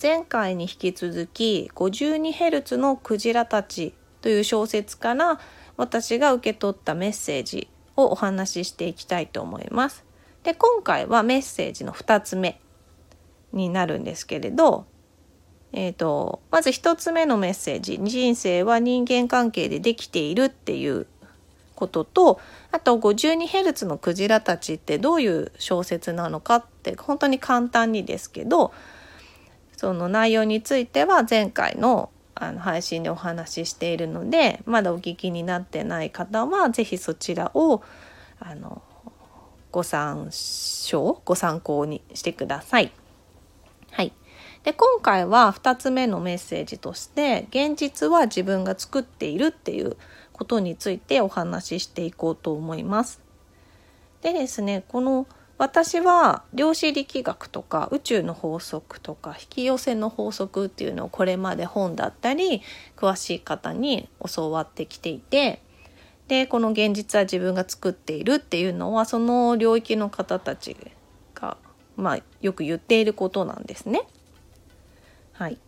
前回に引き続き 52Hz のクジラたちという小説から私が受け取ったメッセージをお話ししていきたいと思います。で今回はメッセージの2つ目になるんですけれど、えーと、まず1つ目のメッセージ「人生は人間関係でできている」っていうこととあと 52Hz のクジラたちってどういう小説なのかって本当に簡単にですけどその内容については前回のあの配信でお話ししているのでまだお聞きになってない方は是非そちらをあのご参照ご参考にしてください。はい、で今回は2つ目のメッセージとして「現実は自分が作っている」っていうことについてお話ししていこうと思います。でですねこの私は量子力学とか宇宙の法則とか引き寄せの法則っていうのをこれまで本だったり詳しい方に教わってきていてでこの現実は自分が作っているっていうのはその領域の方たちが、まあ、よく言っていることなんですね。はい、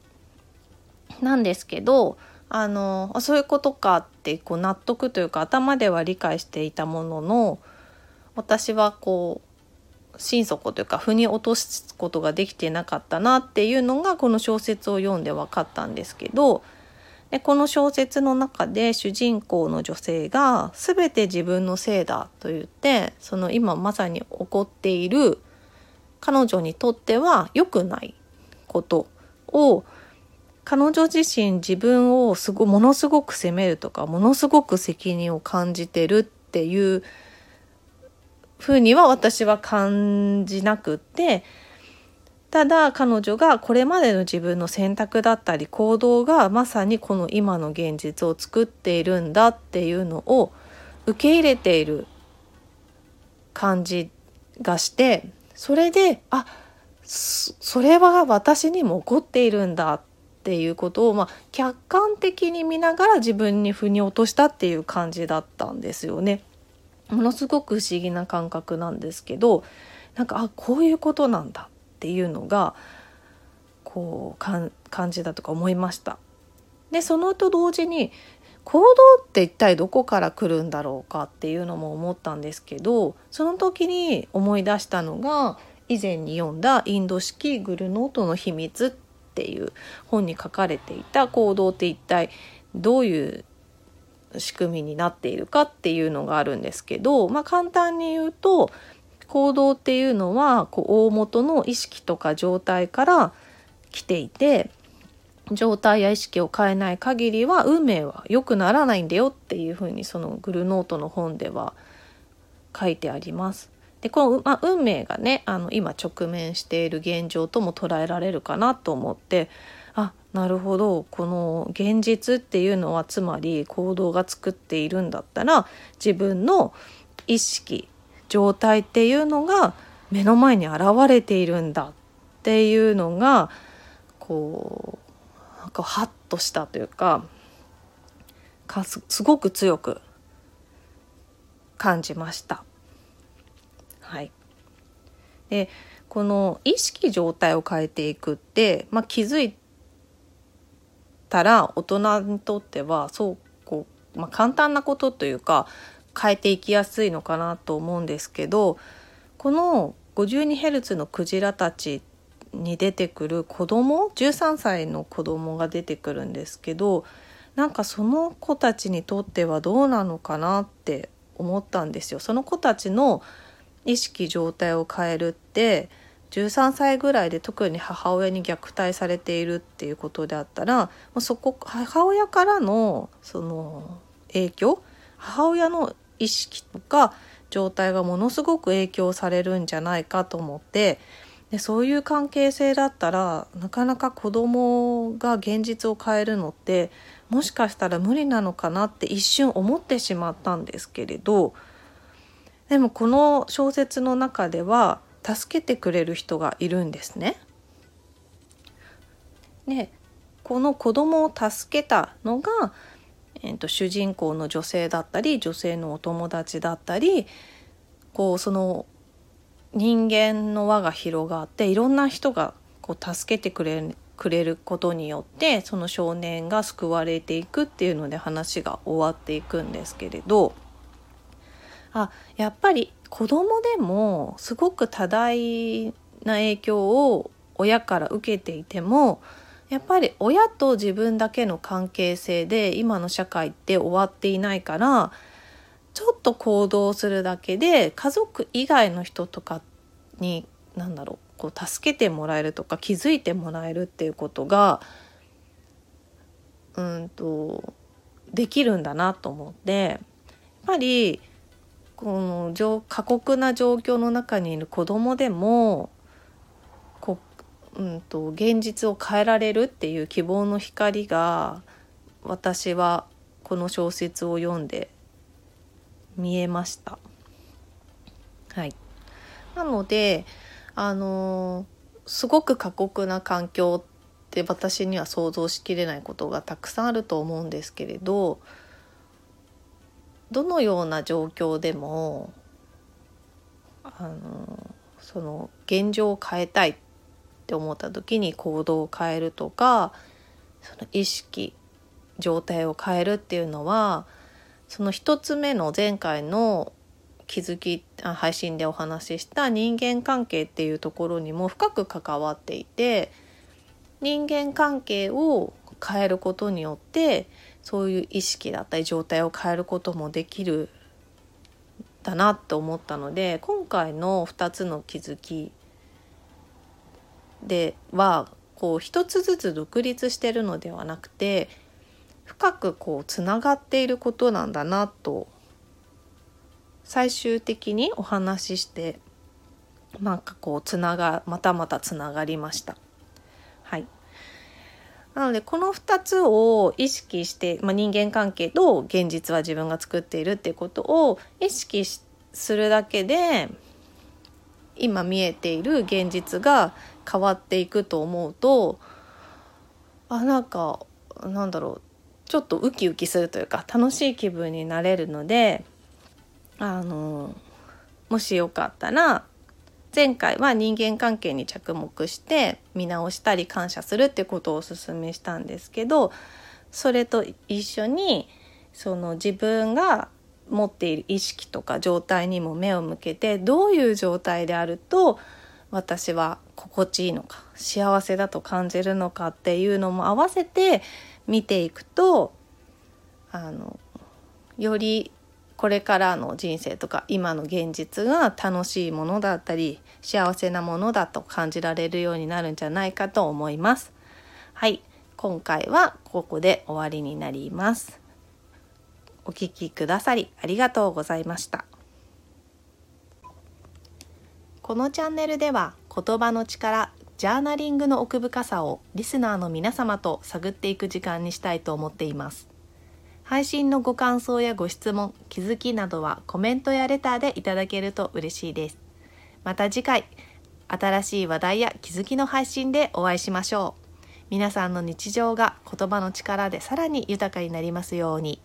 なんですけどあのそういうことかってこう納得というか頭では理解していたものの私はこう心底というか腑に落とすことができてなかったなっていうのがこの小説を読んで分かったんですけどでこの小説の中で主人公の女性が全て自分のせいだと言ってその今まさに起こっている彼女にとっては良くないことを彼女自身自分をすごものすごく責めるとかものすごく責任を感じてるっていうふうには私は感じなくってただ彼女がこれまでの自分の選択だったり行動がまさにこの今の現実を作っているんだっていうのを受け入れている感じがしてそれであそれは私にも起こっているんだっていうことを、まあ、客観的に見ながら自分に腑に落としたっていう感じだったんですよね。ものすごく不思議な感覚なんですけどなんかあこういうことなんだっていうのがこう感じだとか思いました。でそのと同時に行動って一体どこから来るんだろうかっていうのも思ったんですけどその時に思い出したのが以前に読んだインド式グルノートの秘密っっていう本に書かれていた行動って一体どういう仕組みになっているかっていうのがあるんですけど、まあ、簡単に言うと行動っていうのはこう大元の意識とか状態から来ていて状態や意識を変えない限りは運命は良くならないんだよっていうふうにそのグルノートの本では書いてあります。でこの、まあ、運命がねあの今直面している現状とも捉えられるかなと思ってなるほどこの現実っていうのはつまり行動が作っているんだったら自分の意識状態っていうのが目の前に現れているんだっていうのがこうなんかハッとしたというかかすすごく強く感じました。はい、でこの意識状態を変えていくって、まあ、気づいたら大人にとってはそうこう、まあ、簡単なことというか変えていきやすいのかなと思うんですけどこの 52Hz のクジラたちに出てくる子供13歳の子供が出てくるんですけどなんかその子たちにとってはどうなのかなって思ったんですよ。その子たちの意識状態を変えるって13歳ぐらいで特に母親に虐待されているっていうことであったらそこ母親からのその影響母親の意識とか状態がものすごく影響されるんじゃないかと思ってでそういう関係性だったらなかなか子供が現実を変えるのってもしかしたら無理なのかなって一瞬思ってしまったんですけれどでもこの小説の中では助けてくれる人がいるんですね。でこの子供を助けたのが、えーと、主人公の女性だったり女性のお友達だったりこうその人間の輪が広がっていろんな人がこう助けてくれくれることによってその少年が救われていくっていうので話が終わっていくんですけれどあやっぱり子供でもすごく多大な影響を親から受けていてもやっぱり親と自分だけの関係性で今の社会って終わっていないからちょっと行動するだけで家族以外の人とかに何だろうこう助けてもらえるとか気づいてもらえるっていうことがうんとできるんだなと思ってやっぱりこの過酷な状況の中にいる子供でもこうんと現実を変えられるっていう希望の光が私はこの小説を読んで見えました。はい、なのであのすごく過酷な環境って私には想像しきれないことがたくさんあると思うんですけれどどのような状況でもあのその現状を変えたいって思った時に行動を変えるとかその意識状態を変えるっていうのはその一つ目の前回の気づき配信でお話しした人間関係っていうところにも深く関わっていて人間関係を変えることによってそういう意識だったり状態を変えることもできるだなって思ったので今回の2つの気づきではこう一つずつ独立してるのではなくて深くこうつながっていることなんだなと最終的にお話ししてなんかこうつながまたまたつながりました。はいなのでこの2つを意識して、まあ、人間関係と現実は自分が作っているっていうことを意識するだけで今見えている現実が変わっていくと思うとあなんかなんだろうちょっとウキウキするというか楽しい気分になれるのであのもしよかったら前回は人間関係に着目して見直したり感謝するってことをおすすめしたんですけどそれと一緒にその自分が持っている意識とか状態にも目を向けてどういう状態であると私は心地いいのか幸せだと感じるのかっていうのも合わせて見ていくとあのよりこれからの人生とか今の現実が楽しいものだったり幸せなものだと感じられるようになるんじゃないかと思います。はい、今回はここで終わりになります。お聴きくださりありがとうございました。このチャンネルでは言葉の力ジャーナリングの奥深さをリスナーの皆様と探っていく時間にしたいと思っています。配信のご感想やご質問、気づきなどはコメントやレターでいただけると嬉しいです。また次回、新しい話題や気づきの配信でお会いしましょう。皆さんの日常が言葉の力でさらに豊かになりますように。